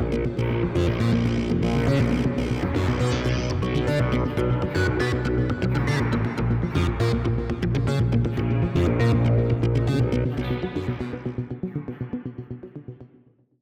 Música